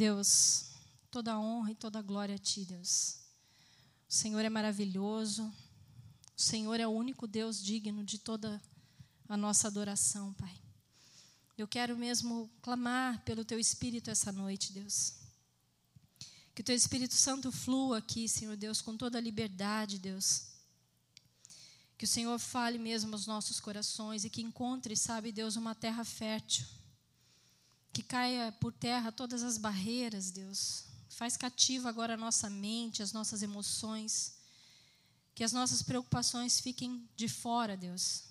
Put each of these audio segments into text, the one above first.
Deus, toda honra e toda glória a Ti, Deus. O Senhor é maravilhoso, o Senhor é o único Deus digno de toda a nossa adoração, Pai. Eu quero mesmo clamar pelo Teu Espírito essa noite, Deus. Que o Teu Espírito Santo flua aqui, Senhor Deus, com toda a liberdade, Deus. Que o Senhor fale mesmo aos nossos corações e que encontre, sabe, Deus, uma terra fértil. Que caia por terra todas as barreiras, Deus. Faz cativa agora a nossa mente, as nossas emoções. Que as nossas preocupações fiquem de fora, Deus.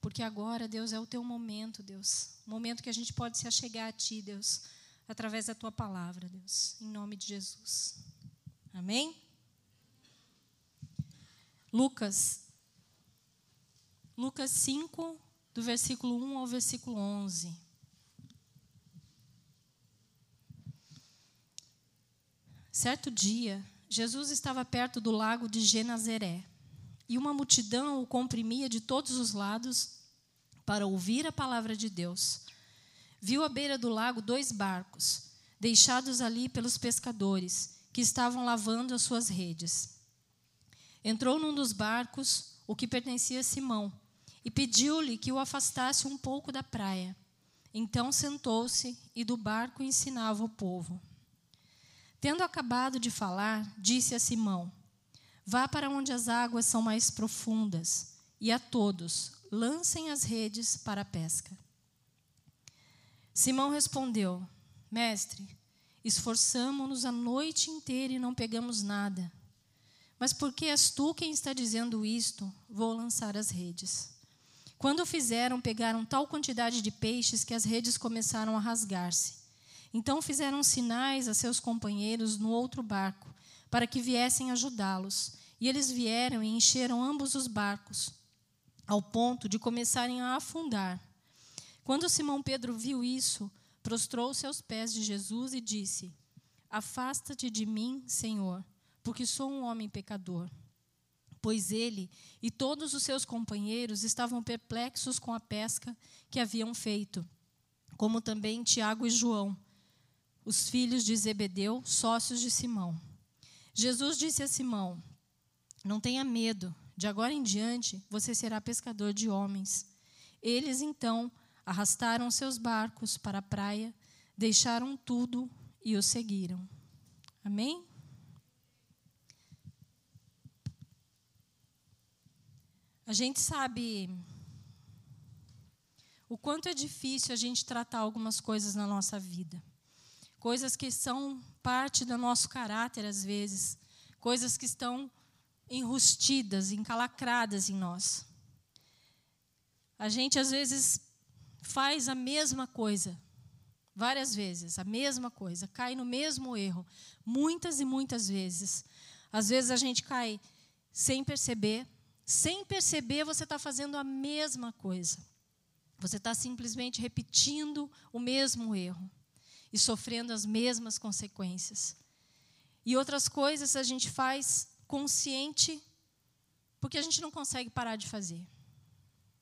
Porque agora, Deus, é o teu momento, Deus. O momento que a gente pode se achegar a ti, Deus, através da tua palavra, Deus. Em nome de Jesus. Amém? Lucas Lucas 5, do versículo 1 ao versículo 11. Certo dia, Jesus estava perto do lago de Genazaré, e uma multidão o comprimia de todos os lados para ouvir a palavra de Deus. Viu à beira do lago dois barcos, deixados ali pelos pescadores, que estavam lavando as suas redes. Entrou num dos barcos, o que pertencia a Simão, e pediu-lhe que o afastasse um pouco da praia. Então sentou-se e do barco ensinava o povo. Tendo acabado de falar, disse a Simão: Vá para onde as águas são mais profundas, e a todos lancem as redes para a pesca. Simão respondeu: Mestre, esforçamo-nos a noite inteira e não pegamos nada. Mas porque és tu quem está dizendo isto, vou lançar as redes. Quando fizeram, pegaram tal quantidade de peixes que as redes começaram a rasgar-se. Então fizeram sinais a seus companheiros no outro barco, para que viessem ajudá-los. E eles vieram e encheram ambos os barcos, ao ponto de começarem a afundar. Quando Simão Pedro viu isso, prostrou-se aos pés de Jesus e disse: Afasta-te de mim, Senhor, porque sou um homem pecador pois ele e todos os seus companheiros estavam perplexos com a pesca que haviam feito, como também Tiago e João, os filhos de Zebedeu, sócios de Simão. Jesus disse a Simão: Não tenha medo, de agora em diante você será pescador de homens. Eles então arrastaram seus barcos para a praia, deixaram tudo e o seguiram. Amém? A gente sabe o quanto é difícil a gente tratar algumas coisas na nossa vida. Coisas que são parte do nosso caráter, às vezes. Coisas que estão enrustidas, encalacradas em nós. A gente, às vezes, faz a mesma coisa, várias vezes, a mesma coisa, cai no mesmo erro, muitas e muitas vezes. Às vezes a gente cai sem perceber, sem perceber, você está fazendo a mesma coisa. Você está simplesmente repetindo o mesmo erro e sofrendo as mesmas consequências. E outras coisas a gente faz consciente porque a gente não consegue parar de fazer.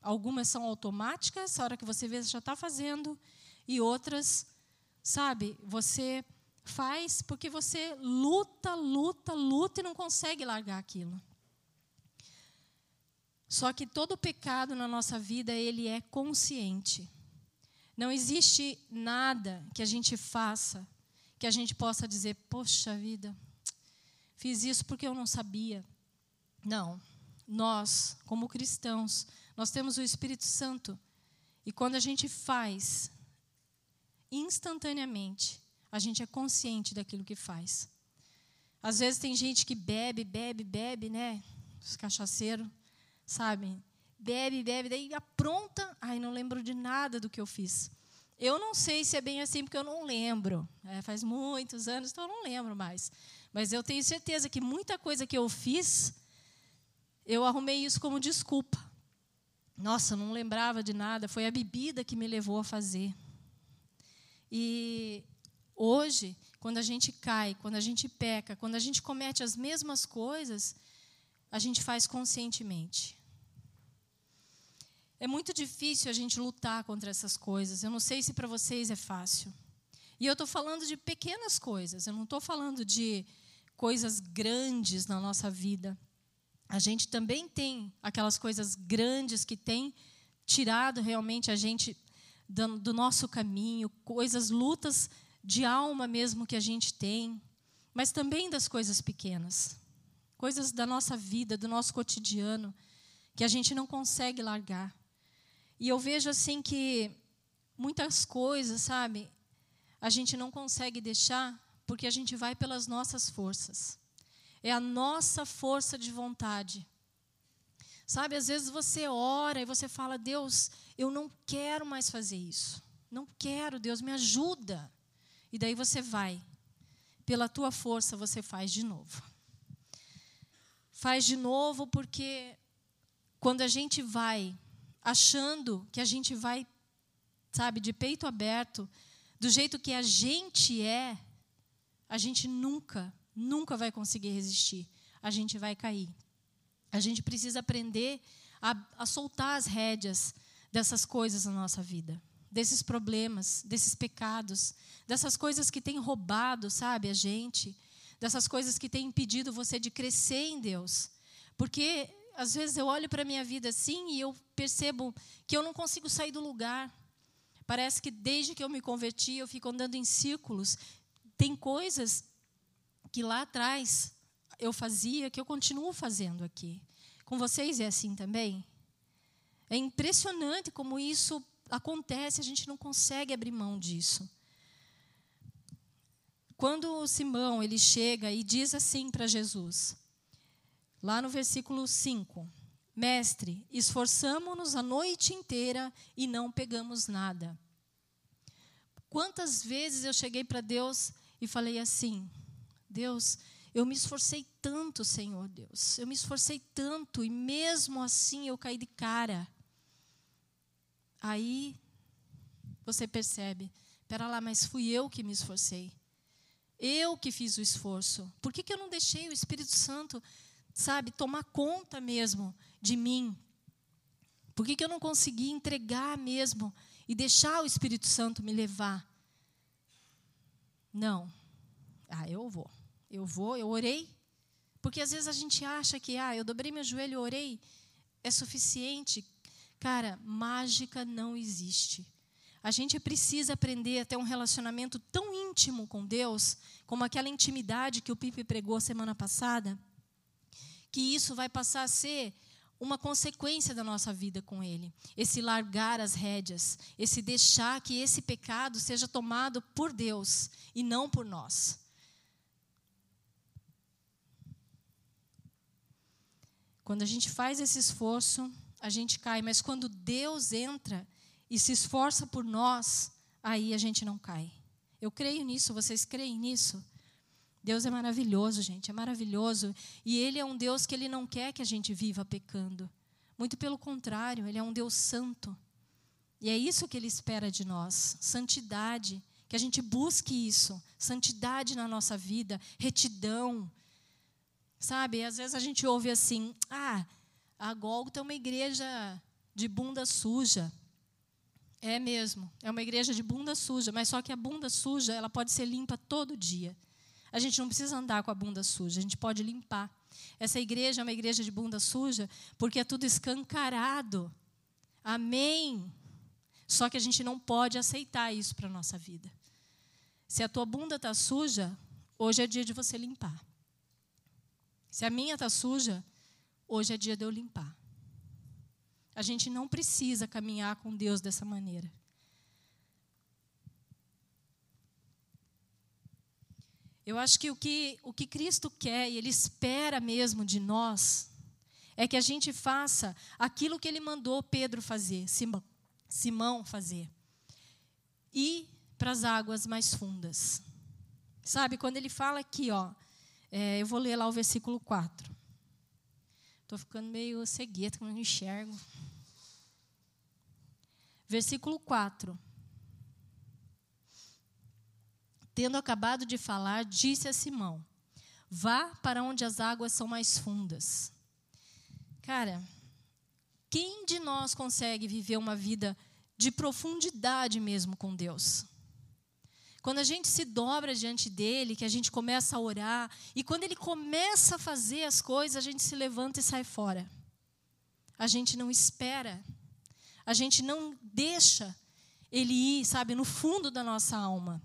Algumas são automáticas, a hora que você vê, você já está fazendo, e outras, sabe, você faz porque você luta, luta, luta e não consegue largar aquilo. Só que todo pecado na nossa vida, ele é consciente. Não existe nada que a gente faça que a gente possa dizer, poxa vida, fiz isso porque eu não sabia. Não. Nós, como cristãos, nós temos o Espírito Santo. E quando a gente faz, instantaneamente, a gente é consciente daquilo que faz. Às vezes tem gente que bebe, bebe, bebe, né? Os cachaceiros sabe? Bebe, bebe, daí apronta, ai, não lembro de nada do que eu fiz. Eu não sei se é bem assim, porque eu não lembro. É, faz muitos anos, então eu não lembro mais. Mas eu tenho certeza que muita coisa que eu fiz, eu arrumei isso como desculpa. Nossa, não lembrava de nada, foi a bebida que me levou a fazer. E hoje, quando a gente cai, quando a gente peca, quando a gente comete as mesmas coisas, a gente faz conscientemente. É muito difícil a gente lutar contra essas coisas. Eu não sei se para vocês é fácil. E eu estou falando de pequenas coisas, eu não estou falando de coisas grandes na nossa vida. A gente também tem aquelas coisas grandes que têm tirado realmente a gente do, do nosso caminho, coisas, lutas de alma mesmo que a gente tem, mas também das coisas pequenas, coisas da nossa vida, do nosso cotidiano, que a gente não consegue largar. E eu vejo assim que muitas coisas, sabe, a gente não consegue deixar porque a gente vai pelas nossas forças. É a nossa força de vontade. Sabe, às vezes você ora e você fala: Deus, eu não quero mais fazer isso. Não quero, Deus, me ajuda. E daí você vai. Pela tua força você faz de novo. Faz de novo porque quando a gente vai achando que a gente vai, sabe, de peito aberto, do jeito que a gente é, a gente nunca, nunca vai conseguir resistir. A gente vai cair. A gente precisa aprender a, a soltar as rédeas dessas coisas na nossa vida, desses problemas, desses pecados, dessas coisas que têm roubado, sabe, a gente, dessas coisas que têm impedido você de crescer em Deus. Porque às vezes eu olho para a minha vida assim e eu percebo que eu não consigo sair do lugar. Parece que desde que eu me converti, eu fico andando em círculos. Tem coisas que lá atrás eu fazia que eu continuo fazendo aqui. Com vocês é assim também? É impressionante como isso acontece, a gente não consegue abrir mão disso. Quando Simão ele chega e diz assim para Jesus, lá no versículo 5: Mestre, esforçamo-nos a noite inteira e não pegamos nada. Quantas vezes eu cheguei para Deus e falei assim: Deus, eu me esforcei tanto, Senhor Deus, eu me esforcei tanto e mesmo assim eu caí de cara. Aí você percebe, pera lá, mas fui eu que me esforcei. Eu que fiz o esforço. Por que, que eu não deixei o Espírito Santo sabe, tomar conta mesmo de mim? Por que, que eu não consegui entregar mesmo e deixar o Espírito Santo me levar? Não. Ah, eu vou. Eu vou, eu orei. Porque às vezes a gente acha que, ah, eu dobrei meu joelho orei, é suficiente. Cara, mágica não existe. A gente precisa aprender a ter um relacionamento tão íntimo com Deus, como aquela intimidade que o Pipe pregou semana passada que isso vai passar a ser uma consequência da nossa vida com Ele. Esse largar as rédeas, esse deixar que esse pecado seja tomado por Deus e não por nós. Quando a gente faz esse esforço, a gente cai, mas quando Deus entra e se esforça por nós, aí a gente não cai. Eu creio nisso, vocês creem nisso? Deus é maravilhoso, gente, é maravilhoso. E Ele é um Deus que Ele não quer que a gente viva pecando. Muito pelo contrário, Ele é um Deus santo. E é isso que Ele espera de nós: santidade. Que a gente busque isso, santidade na nossa vida, retidão. Sabe, às vezes a gente ouve assim: ah, a Gólgota é uma igreja de bunda suja. É mesmo, é uma igreja de bunda suja, mas só que a bunda suja ela pode ser limpa todo dia. A gente não precisa andar com a bunda suja, a gente pode limpar. Essa igreja é uma igreja de bunda suja porque é tudo escancarado. Amém. Só que a gente não pode aceitar isso para a nossa vida. Se a tua bunda está suja, hoje é dia de você limpar. Se a minha está suja, hoje é dia de eu limpar. A gente não precisa caminhar com Deus dessa maneira. Eu acho que o que, o que Cristo quer e Ele espera mesmo de nós é que a gente faça aquilo que Ele mandou Pedro fazer, Simão, fazer. Ir para as águas mais fundas. Sabe, quando ele fala aqui, ó, é, eu vou ler lá o versículo 4. Estou ficando meio cegueta, não enxergo. Versículo 4. Tendo acabado de falar, disse a Simão: Vá para onde as águas são mais fundas. Cara, quem de nós consegue viver uma vida de profundidade mesmo com Deus? Quando a gente se dobra diante dele, que a gente começa a orar, e quando ele começa a fazer as coisas, a gente se levanta e sai fora. A gente não espera. A gente não deixa ele ir, sabe, no fundo da nossa alma.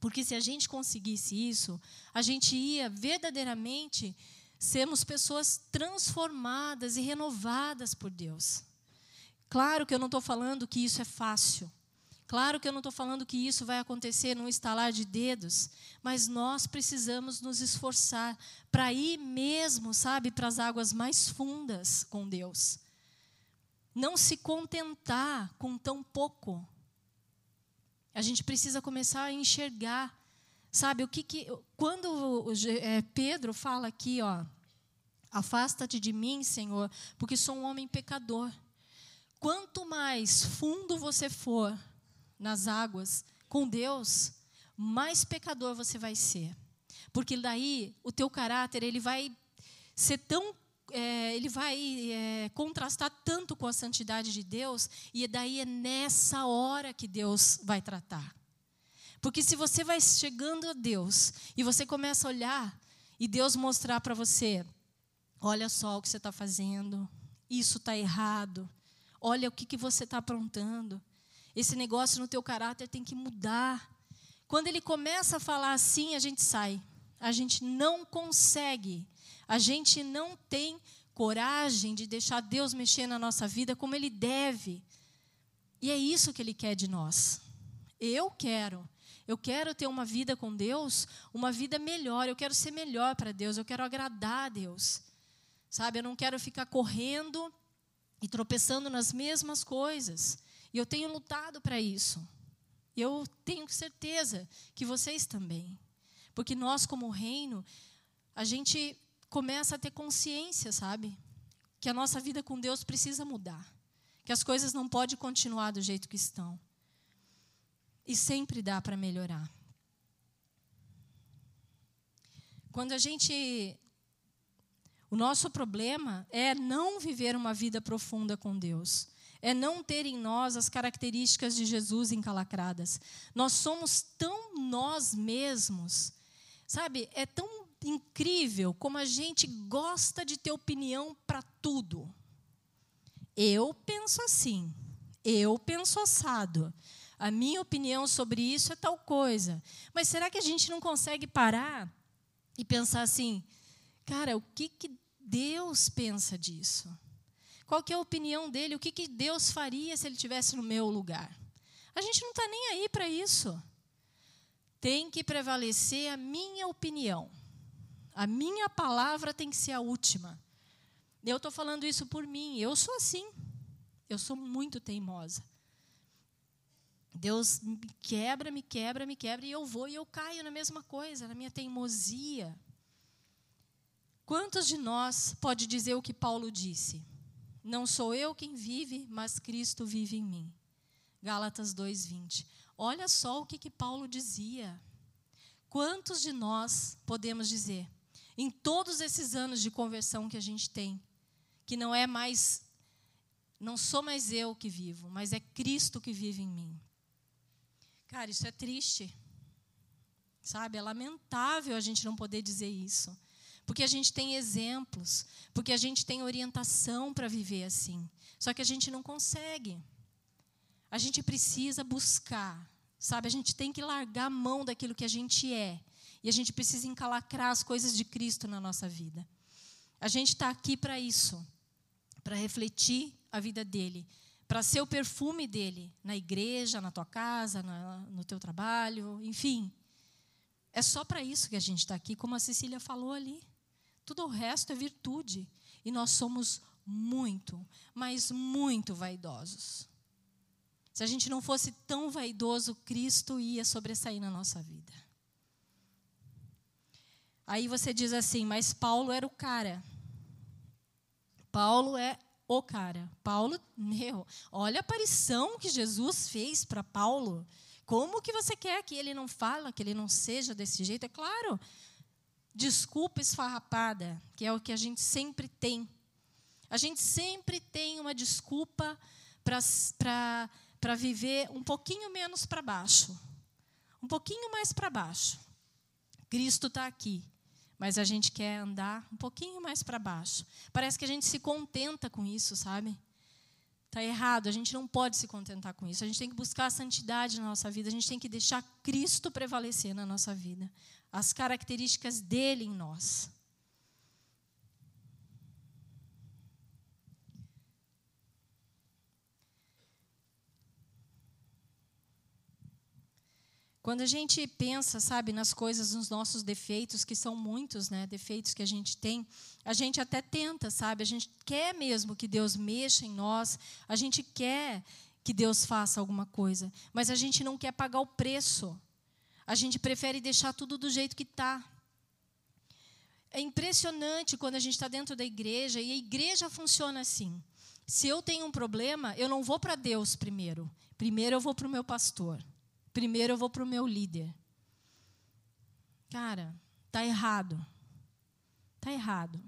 Porque se a gente conseguisse isso, a gente ia verdadeiramente sermos pessoas transformadas e renovadas por Deus. Claro que eu não estou falando que isso é fácil. Claro que eu não estou falando que isso vai acontecer num estalar de dedos, mas nós precisamos nos esforçar para ir mesmo, sabe, para as águas mais fundas com Deus. Não se contentar com tão pouco. A gente precisa começar a enxergar, sabe, o que que quando é, Pedro fala aqui, ó, afasta-te de mim, Senhor, porque sou um homem pecador. Quanto mais fundo você for, nas águas com Deus, mais pecador você vai ser. Porque daí o teu caráter ele vai ser tão é, ele vai é, contrastar tanto com a santidade de Deus, e daí é nessa hora que Deus vai tratar. Porque se você vai chegando a Deus e você começa a olhar e Deus mostrar para você: olha só o que você está fazendo, isso está errado, olha o que, que você está aprontando, esse negócio no teu caráter tem que mudar. Quando ele começa a falar assim, a gente sai. A gente não consegue. A gente não tem coragem de deixar Deus mexer na nossa vida como ele deve. E é isso que ele quer de nós. Eu quero. Eu quero ter uma vida com Deus, uma vida melhor. Eu quero ser melhor para Deus. Eu quero agradar a Deus. Sabe? Eu não quero ficar correndo e tropeçando nas mesmas coisas. E eu tenho lutado para isso. Eu tenho certeza que vocês também. Porque nós, como reino, a gente começa a ter consciência, sabe? Que a nossa vida com Deus precisa mudar. Que as coisas não podem continuar do jeito que estão. E sempre dá para melhorar. Quando a gente. O nosso problema é não viver uma vida profunda com Deus é não ter em nós as características de Jesus encalacradas. Nós somos tão nós mesmos, sabe? É tão incrível como a gente gosta de ter opinião para tudo. Eu penso assim, eu penso assado. A minha opinião sobre isso é tal coisa. Mas será que a gente não consegue parar e pensar assim, cara, o que, que Deus pensa disso? Qual que é a opinião dele? O que, que Deus faria se ele tivesse no meu lugar? A gente não está nem aí para isso. Tem que prevalecer a minha opinião. A minha palavra tem que ser a última. Eu estou falando isso por mim. Eu sou assim. Eu sou muito teimosa. Deus me quebra, me quebra, me quebra, e eu vou e eu caio na mesma coisa, na minha teimosia. Quantos de nós pode dizer o que Paulo disse? Não sou eu quem vive, mas Cristo vive em mim. Gálatas 2:20. Olha só o que, que Paulo dizia. Quantos de nós podemos dizer, em todos esses anos de conversão que a gente tem, que não é mais, não sou mais eu que vivo, mas é Cristo que vive em mim? Cara, isso é triste. Sabe? É lamentável a gente não poder dizer isso porque a gente tem exemplos, porque a gente tem orientação para viver assim. Só que a gente não consegue. A gente precisa buscar, sabe? A gente tem que largar a mão daquilo que a gente é. E a gente precisa encalacrar as coisas de Cristo na nossa vida. A gente está aqui para isso, para refletir a vida dele, para ser o perfume dele na igreja, na tua casa, na, no teu trabalho, enfim. É só para isso que a gente está aqui, como a Cecília falou ali. Tudo o resto é virtude. E nós somos muito, mas muito vaidosos. Se a gente não fosse tão vaidoso, Cristo ia sobressair na nossa vida. Aí você diz assim, mas Paulo era o cara. Paulo é o cara. Paulo, meu, olha a aparição que Jesus fez para Paulo. Como que você quer que ele não fala, que ele não seja desse jeito? É claro, desculpa esfarrapada, que é o que a gente sempre tem. A gente sempre tem uma desculpa para viver um pouquinho menos para baixo. um pouquinho mais para baixo. Cristo está aqui, mas a gente quer andar um pouquinho mais para baixo. Parece que a gente se contenta com isso, sabe? Está errado, a gente não pode se contentar com isso. A gente tem que buscar a santidade na nossa vida, a gente tem que deixar Cristo prevalecer na nossa vida, as características dele em nós. Quando a gente pensa, sabe, nas coisas, nos nossos defeitos, que são muitos, né, defeitos que a gente tem, a gente até tenta, sabe? A gente quer mesmo que Deus mexa em nós, a gente quer que Deus faça alguma coisa, mas a gente não quer pagar o preço. A gente prefere deixar tudo do jeito que está. É impressionante quando a gente está dentro da igreja e a igreja funciona assim. Se eu tenho um problema, eu não vou para Deus primeiro. Primeiro eu vou para o meu pastor. Primeiro eu vou para o meu líder. Cara, tá errado. Tá errado.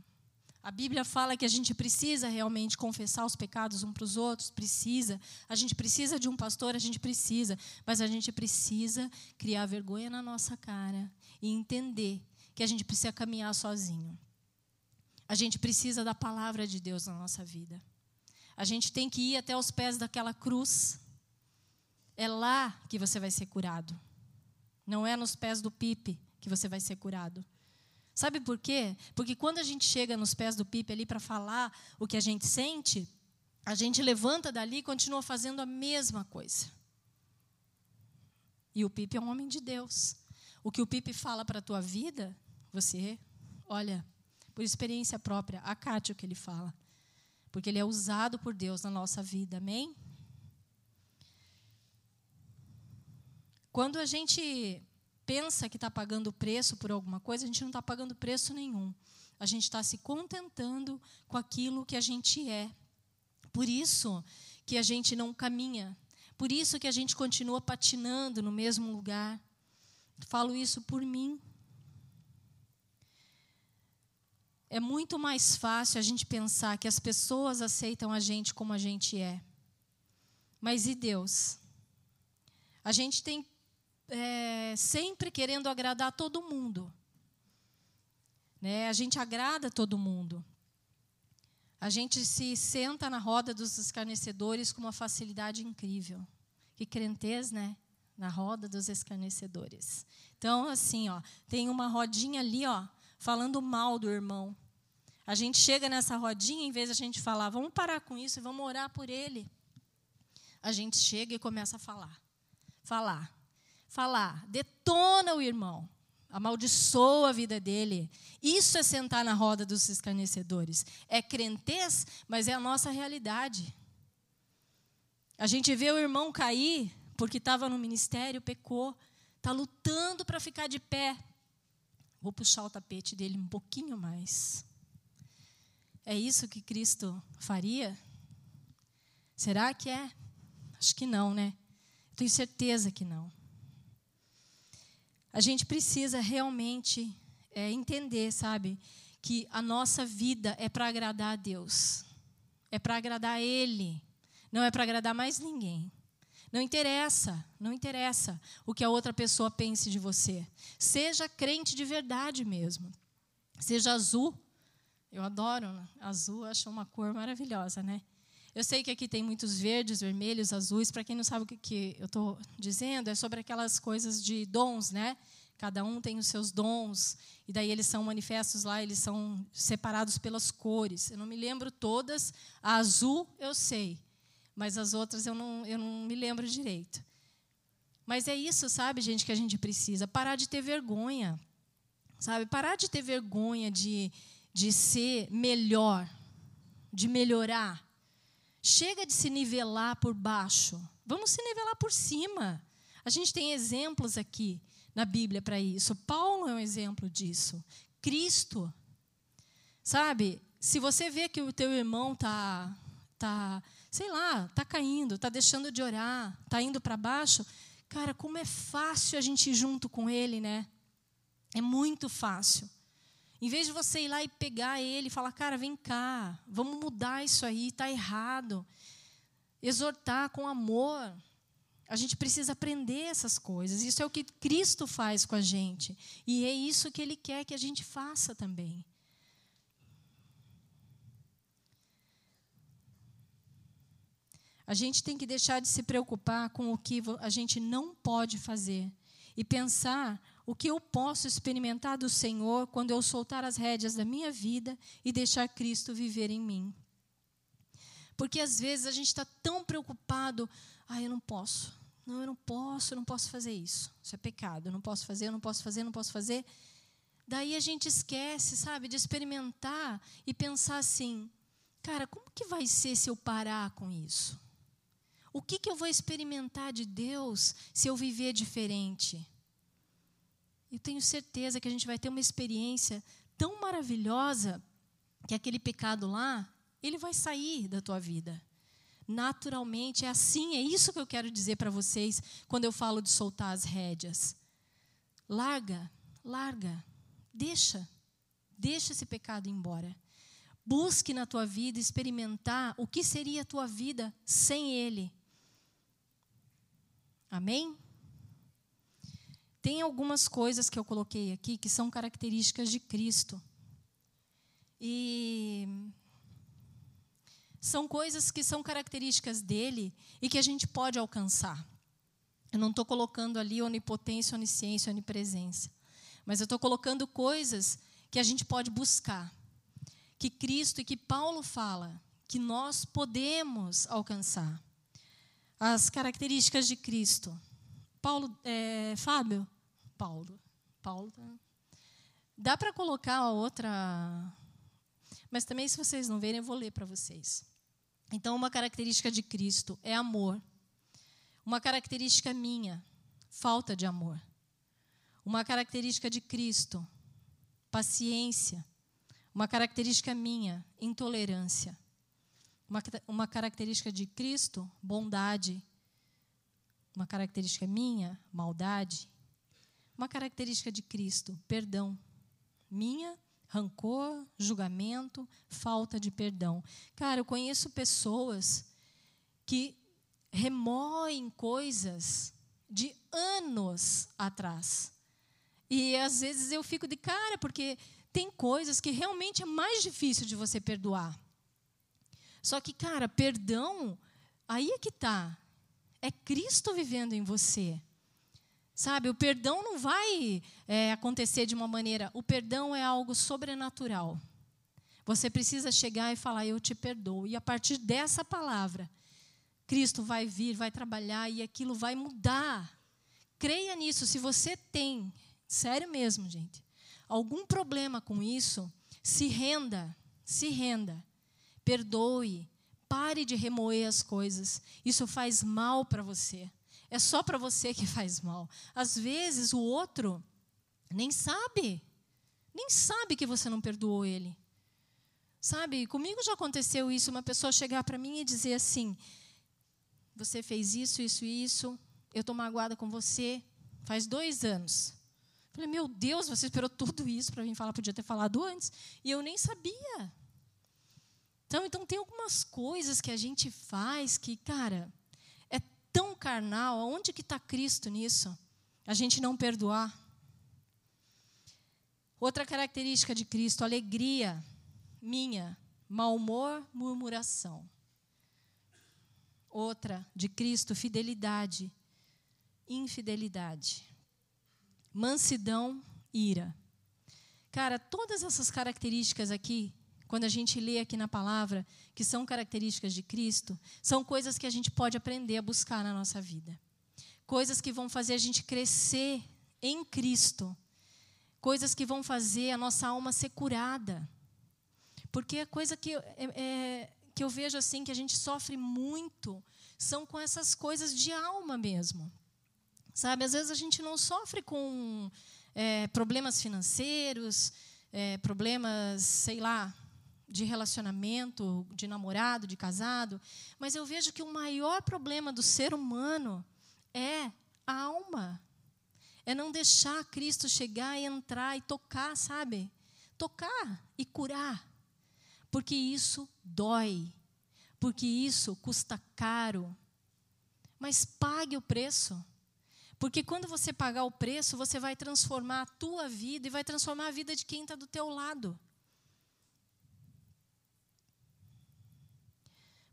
A Bíblia fala que a gente precisa realmente confessar os pecados um para os outros, precisa. A gente precisa de um pastor, a gente precisa, mas a gente precisa criar vergonha na nossa cara e entender que a gente precisa caminhar sozinho. A gente precisa da palavra de Deus na nossa vida. A gente tem que ir até os pés daquela cruz é lá que você vai ser curado. Não é nos pés do Pipe que você vai ser curado. Sabe por quê? Porque quando a gente chega nos pés do Pipe ali para falar o que a gente sente, a gente levanta dali e continua fazendo a mesma coisa. E o Pipe é um homem de Deus. O que o Pipe fala para a tua vida, você, olha, por experiência própria, acate o que ele fala. Porque ele é usado por Deus na nossa vida, amém? Quando a gente pensa que está pagando preço por alguma coisa, a gente não está pagando preço nenhum. A gente está se contentando com aquilo que a gente é. Por isso que a gente não caminha. Por isso que a gente continua patinando no mesmo lugar. Falo isso por mim. É muito mais fácil a gente pensar que as pessoas aceitam a gente como a gente é. Mas e Deus? A gente tem é, sempre querendo agradar todo mundo. Né? A gente agrada todo mundo. A gente se senta na roda dos escarnecedores com uma facilidade incrível. Que crentez, né? Na roda dos escarnecedores. Então, assim, ó, tem uma rodinha ali, ó, falando mal do irmão. A gente chega nessa rodinha, em vez de a gente falar, vamos parar com isso e vamos orar por ele. A gente chega e começa a falar. Falar falar, detona o irmão, amaldiçoa a vida dele. Isso é sentar na roda dos escarnecedores. É crentez, mas é a nossa realidade. A gente vê o irmão cair porque estava no ministério, pecou, está lutando para ficar de pé. Vou puxar o tapete dele um pouquinho mais. É isso que Cristo faria? Será que é? Acho que não, né? Tenho certeza que não. A gente precisa realmente é, entender, sabe, que a nossa vida é para agradar a Deus, é para agradar a Ele, não é para agradar mais ninguém. Não interessa, não interessa o que a outra pessoa pense de você. Seja crente de verdade mesmo. Seja azul. Eu adoro azul, acho uma cor maravilhosa, né? Eu sei que aqui tem muitos verdes, vermelhos, azuis. Para quem não sabe o que, que eu estou dizendo, é sobre aquelas coisas de dons, né? Cada um tem os seus dons, e daí eles são manifestos lá, eles são separados pelas cores. Eu não me lembro todas. A azul eu sei, mas as outras eu não, eu não me lembro direito. Mas é isso, sabe, gente, que a gente precisa. Parar de ter vergonha. Sabe? Parar de ter vergonha de, de ser melhor, de melhorar. Chega de se nivelar por baixo. Vamos se nivelar por cima. A gente tem exemplos aqui na Bíblia para isso. Paulo é um exemplo disso. Cristo. Sabe? Se você vê que o teu irmão tá tá, sei lá, tá caindo, tá deixando de orar, tá indo para baixo, cara, como é fácil a gente ir junto com ele, né? É muito fácil. Em vez de você ir lá e pegar ele e falar, cara, vem cá, vamos mudar isso aí, está errado. Exortar com amor. A gente precisa aprender essas coisas. Isso é o que Cristo faz com a gente. E é isso que Ele quer que a gente faça também. A gente tem que deixar de se preocupar com o que a gente não pode fazer e pensar o que eu posso experimentar do Senhor quando eu soltar as rédeas da minha vida e deixar Cristo viver em mim. Porque às vezes a gente está tão preocupado, ah, eu não posso, não, eu não posso, eu não posso fazer isso. Isso é pecado, eu não posso fazer, eu não posso fazer, eu não posso fazer. Daí a gente esquece, sabe, de experimentar e pensar assim, cara, como que vai ser se eu parar com isso? O que, que eu vou experimentar de Deus se eu viver diferente? Eu tenho certeza que a gente vai ter uma experiência tão maravilhosa que aquele pecado lá, ele vai sair da tua vida. Naturalmente, é assim, é isso que eu quero dizer para vocês quando eu falo de soltar as rédeas. Larga, larga, deixa, deixa esse pecado embora. Busque na tua vida experimentar o que seria a tua vida sem ele. Amém? Tem algumas coisas que eu coloquei aqui que são características de Cristo. E são coisas que são características dele e que a gente pode alcançar. Eu não estou colocando ali onipotência, onisciência, onipresença. Mas eu estou colocando coisas que a gente pode buscar. Que Cristo e que Paulo fala que nós podemos alcançar as características de Cristo. Paulo, é, Fábio, Paulo, Paulo, tá? dá para colocar a outra, mas também se vocês não verem eu vou ler para vocês. Então, uma característica de Cristo é amor. Uma característica minha, falta de amor. Uma característica de Cristo, paciência. Uma característica minha, intolerância. Uma, uma característica de Cristo, bondade. Uma característica minha, maldade. Uma característica de Cristo, perdão. Minha, rancor, julgamento, falta de perdão. Cara, eu conheço pessoas que remoem coisas de anos atrás. E às vezes eu fico de cara, porque tem coisas que realmente é mais difícil de você perdoar. Só que, cara, perdão, aí é que está. É Cristo vivendo em você. Sabe, o perdão não vai é, acontecer de uma maneira. O perdão é algo sobrenatural. Você precisa chegar e falar: Eu te perdoo. E a partir dessa palavra, Cristo vai vir, vai trabalhar e aquilo vai mudar. Creia nisso. Se você tem, sério mesmo, gente, algum problema com isso, se renda, se renda. Perdoe. Pare de remoer as coisas. Isso faz mal para você. É só para você que faz mal. Às vezes o outro nem sabe. Nem sabe que você não perdoou ele. Sabe, comigo já aconteceu isso, uma pessoa chegar para mim e dizer assim: Você fez isso, isso e isso, eu estou magoada com você faz dois anos. Falei, meu Deus, você esperou tudo isso para vir falar, podia ter falado antes. E eu nem sabia. Então, então tem algumas coisas que a gente faz que, cara, é tão carnal. Onde que está Cristo nisso? A gente não perdoar. Outra característica de Cristo, alegria minha, mau humor, murmuração. Outra de Cristo, fidelidade, infidelidade. Mansidão, ira. Cara, todas essas características aqui quando a gente lê aqui na palavra, que são características de Cristo, são coisas que a gente pode aprender a buscar na nossa vida. Coisas que vão fazer a gente crescer em Cristo. Coisas que vão fazer a nossa alma ser curada. Porque a coisa que, é, é, que eu vejo assim, que a gente sofre muito, são com essas coisas de alma mesmo. Sabe, às vezes a gente não sofre com é, problemas financeiros, é, problemas, sei lá, de relacionamento, de namorado, de casado, mas eu vejo que o maior problema do ser humano é a alma. É não deixar Cristo chegar e entrar e tocar, sabe? Tocar e curar. Porque isso dói. Porque isso custa caro. mas pague o preço. Porque quando você pagar o preço, você vai transformar a tua vida e vai transformar a vida de quem está do teu lado.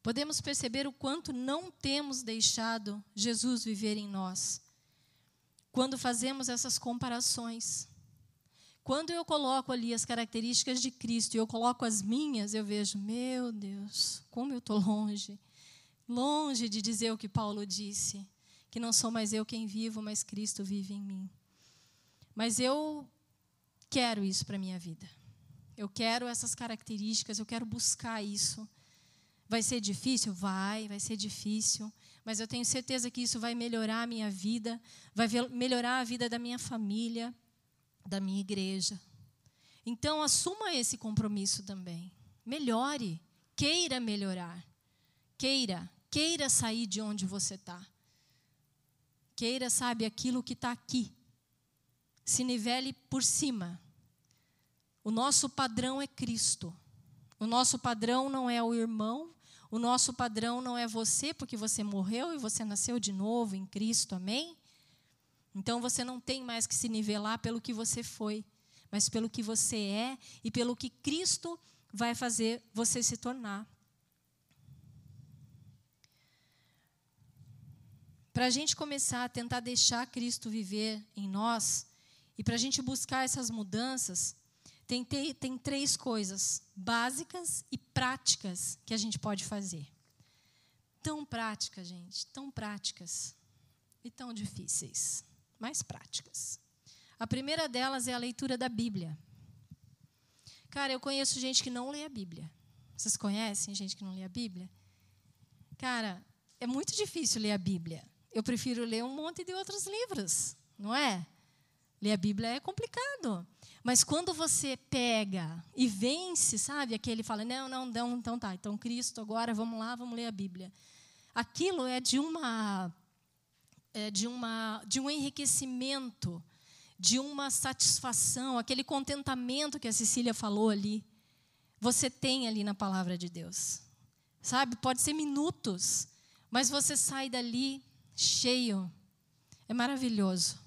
Podemos perceber o quanto não temos deixado Jesus viver em nós. Quando fazemos essas comparações. Quando eu coloco ali as características de Cristo e eu coloco as minhas, eu vejo, meu Deus, como eu estou longe. Longe de dizer o que Paulo disse, que não sou mais eu quem vivo, mas Cristo vive em mim. Mas eu quero isso para a minha vida. Eu quero essas características, eu quero buscar isso. Vai ser difícil? Vai, vai ser difícil. Mas eu tenho certeza que isso vai melhorar a minha vida, vai melhorar a vida da minha família, da minha igreja. Então, assuma esse compromisso também. Melhore, queira melhorar. Queira, queira sair de onde você está. Queira, sabe, aquilo que está aqui. Se nivele por cima. O nosso padrão é Cristo. O nosso padrão não é o irmão. O nosso padrão não é você, porque você morreu e você nasceu de novo em Cristo. Amém? Então você não tem mais que se nivelar pelo que você foi, mas pelo que você é e pelo que Cristo vai fazer você se tornar. Para a gente começar a tentar deixar Cristo viver em nós e para a gente buscar essas mudanças, tem, tem três coisas básicas e práticas que a gente pode fazer. Tão práticas, gente, tão práticas e tão difíceis mais práticas. A primeira delas é a leitura da Bíblia. Cara, eu conheço gente que não lê a Bíblia. Vocês conhecem gente que não lê a Bíblia? Cara, é muito difícil ler a Bíblia. Eu prefiro ler um monte de outros livros, não é? Ler a Bíblia é complicado. Mas quando você pega e vence, sabe? Aquele fala: não, não, não, então tá, então Cristo, agora vamos lá, vamos ler a Bíblia. Aquilo é de uma é, de, uma, de um enriquecimento, de uma satisfação, aquele contentamento que a Cecília falou ali, você tem ali na palavra de Deus. Sabe? Pode ser minutos, mas você sai dali cheio. É maravilhoso.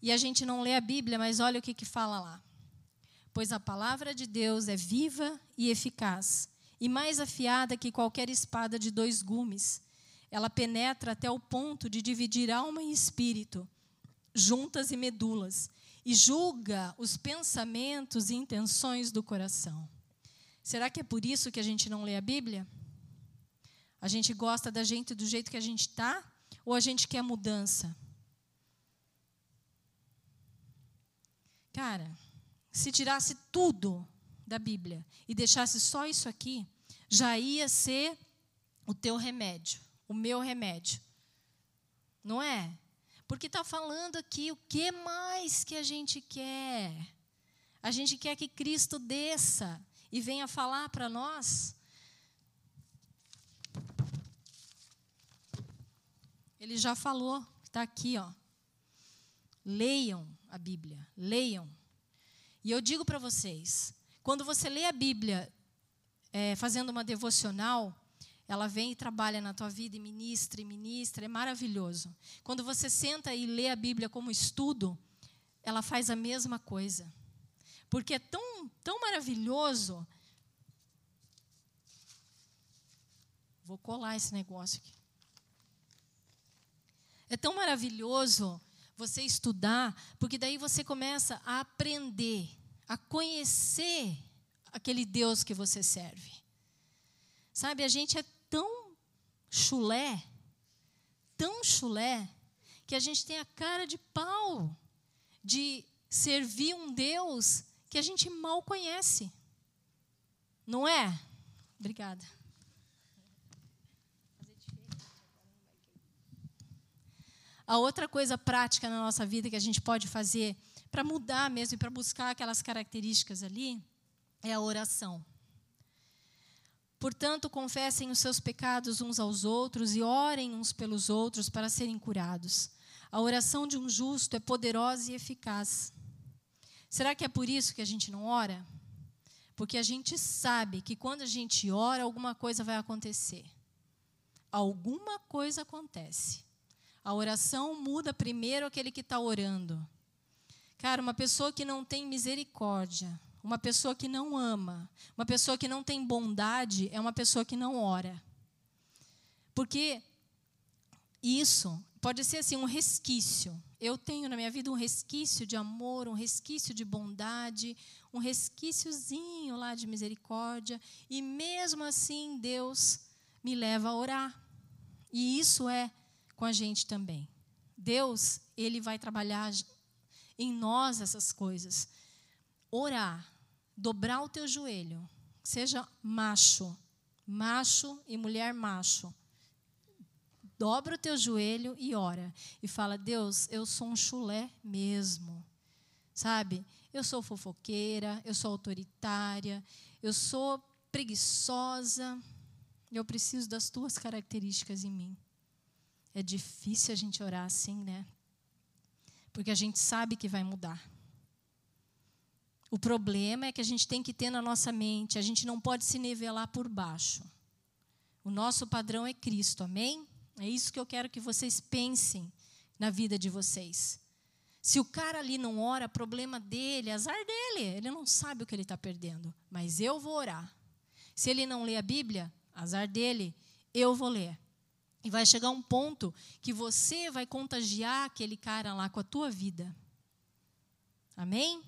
E a gente não lê a Bíblia, mas olha o que, que fala lá. Pois a palavra de Deus é viva e eficaz, e mais afiada que qualquer espada de dois gumes ela penetra até o ponto de dividir alma e espírito, juntas e medulas, e julga os pensamentos e intenções do coração. Será que é por isso que a gente não lê a Bíblia? A gente gosta da gente do jeito que a gente está? Ou a gente quer mudança? Cara, se tirasse tudo da Bíblia e deixasse só isso aqui, já ia ser o teu remédio o meu remédio. Não é? Porque está falando aqui o que mais que a gente quer. A gente quer que Cristo desça e venha falar para nós. Ele já falou, está aqui, ó. Leiam a Bíblia, leiam. E eu digo para vocês, quando você lê a Bíblia é, fazendo uma devocional, ela vem e trabalha na tua vida e ministra e ministra, é maravilhoso. Quando você senta e lê a Bíblia como estudo, ela faz a mesma coisa. Porque é tão, tão maravilhoso. Vou colar esse negócio aqui. É tão maravilhoso você estudar, porque daí você começa a aprender, a conhecer aquele Deus que você serve. Sabe, a gente é tão chulé, tão chulé, que a gente tem a cara de pau de servir um Deus que a gente mal conhece. Não é? Obrigada. A outra coisa prática na nossa vida que a gente pode fazer para mudar mesmo e para buscar aquelas características ali é a oração. Portanto, confessem os seus pecados uns aos outros e orem uns pelos outros para serem curados. A oração de um justo é poderosa e eficaz. Será que é por isso que a gente não ora? Porque a gente sabe que quando a gente ora, alguma coisa vai acontecer. alguma coisa acontece. A oração muda primeiro aquele que está orando. Cara, uma pessoa que não tem misericórdia, uma pessoa que não ama, uma pessoa que não tem bondade, é uma pessoa que não ora. Porque isso pode ser assim um resquício. Eu tenho na minha vida um resquício de amor, um resquício de bondade, um resquíciozinho lá de misericórdia, e mesmo assim Deus me leva a orar. E isso é com a gente também. Deus, ele vai trabalhar em nós essas coisas. Orar, dobrar o teu joelho, seja macho, macho e mulher macho dobra o teu joelho e ora. E fala: Deus, eu sou um chulé mesmo. Sabe? Eu sou fofoqueira, eu sou autoritária, eu sou preguiçosa. Eu preciso das tuas características em mim. É difícil a gente orar assim, né? Porque a gente sabe que vai mudar. O problema é que a gente tem que ter na nossa mente, a gente não pode se nivelar por baixo. O nosso padrão é Cristo, amém? É isso que eu quero que vocês pensem na vida de vocês. Se o cara ali não ora, problema dele, azar dele. Ele não sabe o que ele está perdendo. Mas eu vou orar. Se ele não lê a Bíblia, azar dele, eu vou ler. E vai chegar um ponto que você vai contagiar aquele cara lá com a tua vida. Amém?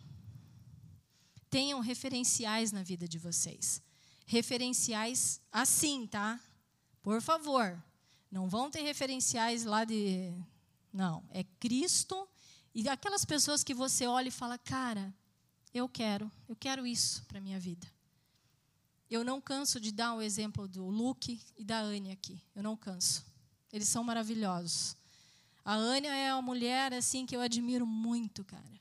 Tenham referenciais na vida de vocês. Referenciais assim, tá? Por favor. Não vão ter referenciais lá de. Não, é Cristo e aquelas pessoas que você olha e fala, cara, eu quero, eu quero isso para a minha vida. Eu não canso de dar o exemplo do Luke e da Ania aqui. Eu não canso. Eles são maravilhosos. A Ania é uma mulher assim que eu admiro muito, cara.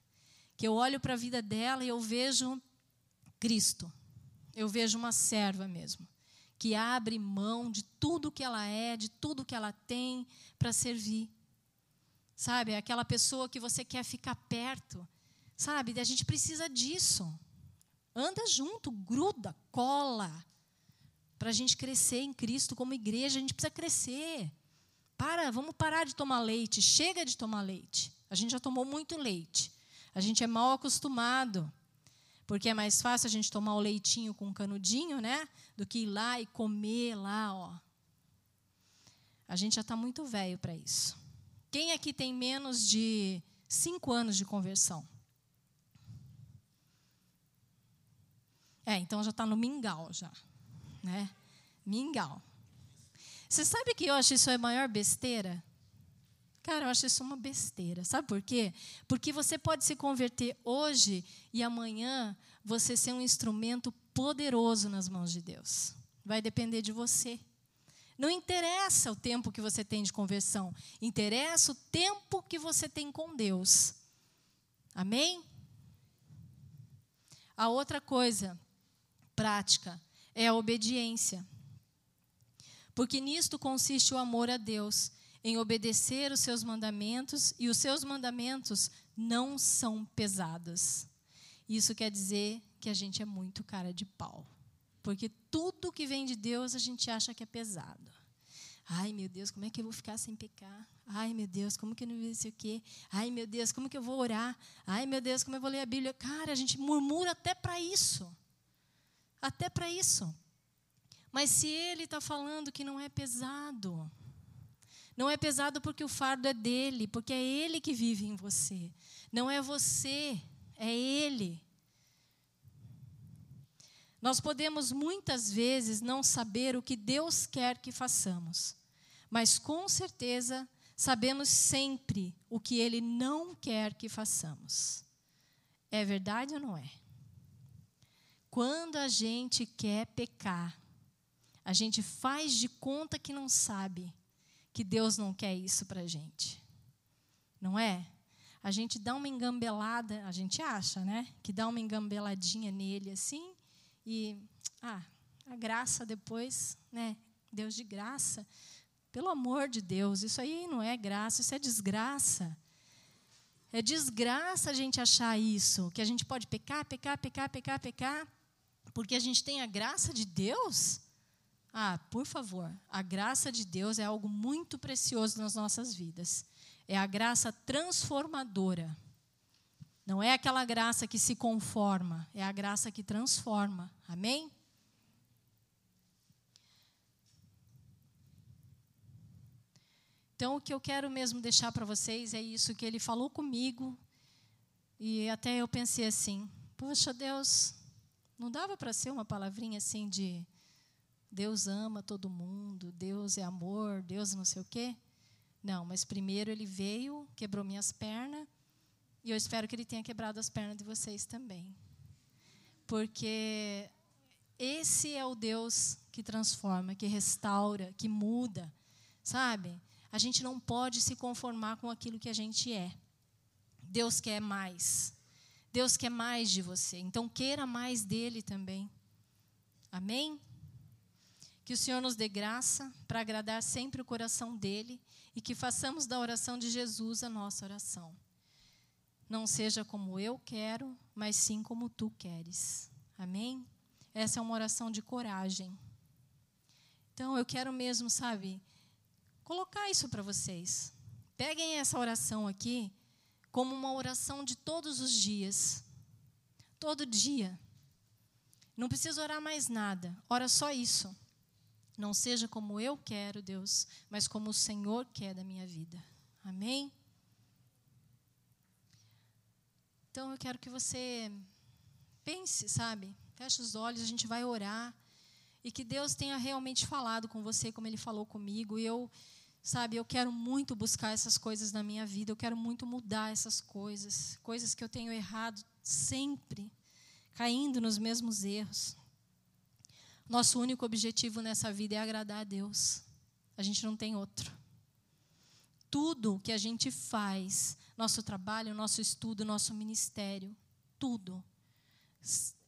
Que eu olho para a vida dela e eu vejo Cristo. Eu vejo uma serva mesmo que abre mão de tudo que ela é, de tudo que ela tem para servir. Sabe, aquela pessoa que você quer ficar perto. Sabe, a gente precisa disso. Anda junto, gruda, cola. Para a gente crescer em Cristo como igreja, a gente precisa crescer. Para, vamos parar de tomar leite. Chega de tomar leite. A gente já tomou muito leite. A gente é mal acostumado. Porque é mais fácil a gente tomar o leitinho com um canudinho, né? Do que ir lá e comer lá, ó. A gente já está muito velho para isso. Quem aqui tem menos de cinco anos de conversão? É, então já está no mingau já, né? Mingau. Você sabe que eu acho isso a maior besteira? Cara, eu acho isso uma besteira. Sabe por quê? Porque você pode se converter hoje e amanhã você ser um instrumento poderoso nas mãos de Deus. Vai depender de você. Não interessa o tempo que você tem de conversão, interessa o tempo que você tem com Deus. Amém? A outra coisa prática é a obediência. Porque nisto consiste o amor a Deus em obedecer os seus mandamentos, e os seus mandamentos não são pesados. Isso quer dizer que a gente é muito cara de pau. Porque tudo que vem de Deus a gente acha que é pesado. Ai, meu Deus, como é que eu vou ficar sem pecar? Ai, meu Deus, como que eu não sei o quê? Ai, meu Deus, como que eu vou orar? Ai, meu Deus, como eu vou ler a Bíblia? Cara, a gente murmura até para isso. Até para isso. Mas se ele está falando que não é pesado, não é pesado porque o fardo é dele, porque é ele que vive em você. Não é você, é ele. Nós podemos muitas vezes não saber o que Deus quer que façamos, mas com certeza sabemos sempre o que Ele não quer que façamos. É verdade ou não é? Quando a gente quer pecar, a gente faz de conta que não sabe, que Deus não quer isso para a gente. Não é? A gente dá uma engambelada, a gente acha, né? Que dá uma engambeladinha nele assim e ah, a graça depois, né? Deus de graça. Pelo amor de Deus, isso aí não é graça, isso é desgraça. É desgraça a gente achar isso, que a gente pode pecar, pecar, pecar, pecar, pecar, porque a gente tem a graça de Deus. Ah, por favor, a graça de Deus é algo muito precioso nas nossas vidas. É a graça transformadora. Não é aquela graça que se conforma, é a graça que transforma. Amém? Então, o que eu quero mesmo deixar para vocês é isso que ele falou comigo. E até eu pensei assim: poxa, Deus, não dava para ser uma palavrinha assim de Deus ama todo mundo, Deus é amor, Deus não sei o quê? Não, mas primeiro ele veio, quebrou minhas pernas, e eu espero que ele tenha quebrado as pernas de vocês também. Porque esse é o Deus que transforma, que restaura, que muda, sabe? A gente não pode se conformar com aquilo que a gente é. Deus quer mais. Deus quer mais de você. Então queira mais dele também. Amém? Que o Senhor nos dê graça para agradar sempre o coração dele e que façamos da oração de Jesus a nossa oração. Não seja como eu quero, mas sim como tu queres. Amém? Essa é uma oração de coragem. Então eu quero mesmo, sabe, colocar isso para vocês. Peguem essa oração aqui como uma oração de todos os dias. Todo dia. Não precisa orar mais nada, ora só isso. Não seja como eu quero, Deus, mas como o Senhor quer da minha vida. Amém? Então eu quero que você pense, sabe? Feche os olhos, a gente vai orar. E que Deus tenha realmente falado com você como Ele falou comigo. E eu, sabe, eu quero muito buscar essas coisas na minha vida. Eu quero muito mudar essas coisas. Coisas que eu tenho errado sempre. Caindo nos mesmos erros. Nosso único objetivo nessa vida é agradar a Deus. A gente não tem outro. Tudo que a gente faz, nosso trabalho, nosso estudo, nosso ministério, tudo,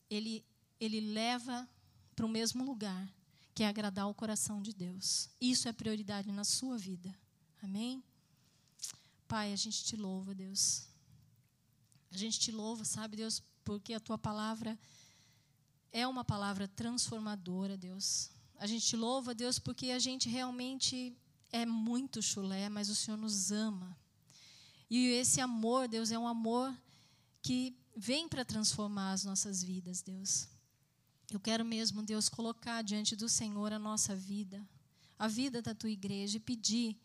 ele, ele leva para o mesmo lugar, que é agradar o coração de Deus. Isso é prioridade na sua vida. Amém? Pai, a gente te louva, Deus. A gente te louva, sabe, Deus, porque a tua palavra é uma palavra transformadora, Deus. A gente louva, Deus, porque a gente realmente é muito chulé, mas o Senhor nos ama. E esse amor, Deus, é um amor que vem para transformar as nossas vidas, Deus. Eu quero mesmo, Deus, colocar diante do Senhor a nossa vida, a vida da tua igreja, e pedir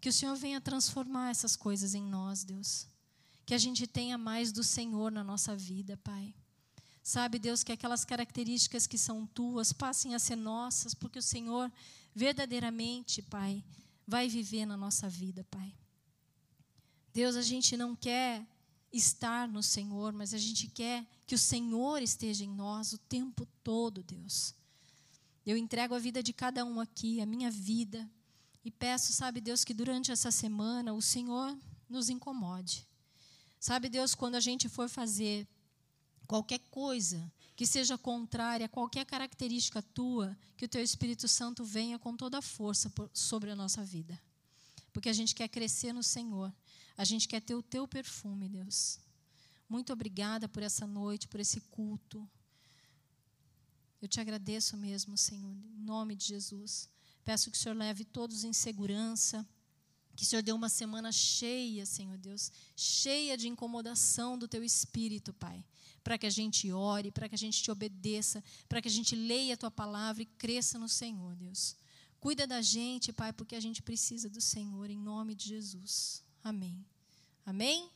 que o Senhor venha transformar essas coisas em nós, Deus. Que a gente tenha mais do Senhor na nossa vida, Pai. Sabe, Deus, que aquelas características que são tuas passem a ser nossas, porque o Senhor verdadeiramente, Pai, vai viver na nossa vida, Pai. Deus, a gente não quer estar no Senhor, mas a gente quer que o Senhor esteja em nós o tempo todo, Deus. Eu entrego a vida de cada um aqui, a minha vida, e peço, sabe, Deus, que durante essa semana o Senhor nos incomode. Sabe, Deus, quando a gente for fazer qualquer coisa que seja contrária a qualquer característica tua, que o teu Espírito Santo venha com toda a força sobre a nossa vida. Porque a gente quer crescer no Senhor. A gente quer ter o teu perfume, Deus. Muito obrigada por essa noite, por esse culto. Eu te agradeço mesmo, Senhor, em nome de Jesus. Peço que o Senhor leve todos em segurança que o Senhor dê uma semana cheia, Senhor Deus, cheia de incomodação do teu espírito, Pai. Para que a gente ore, para que a gente te obedeça, para que a gente leia a tua palavra e cresça no Senhor, Deus. Cuida da gente, Pai, porque a gente precisa do Senhor, em nome de Jesus. Amém. Amém?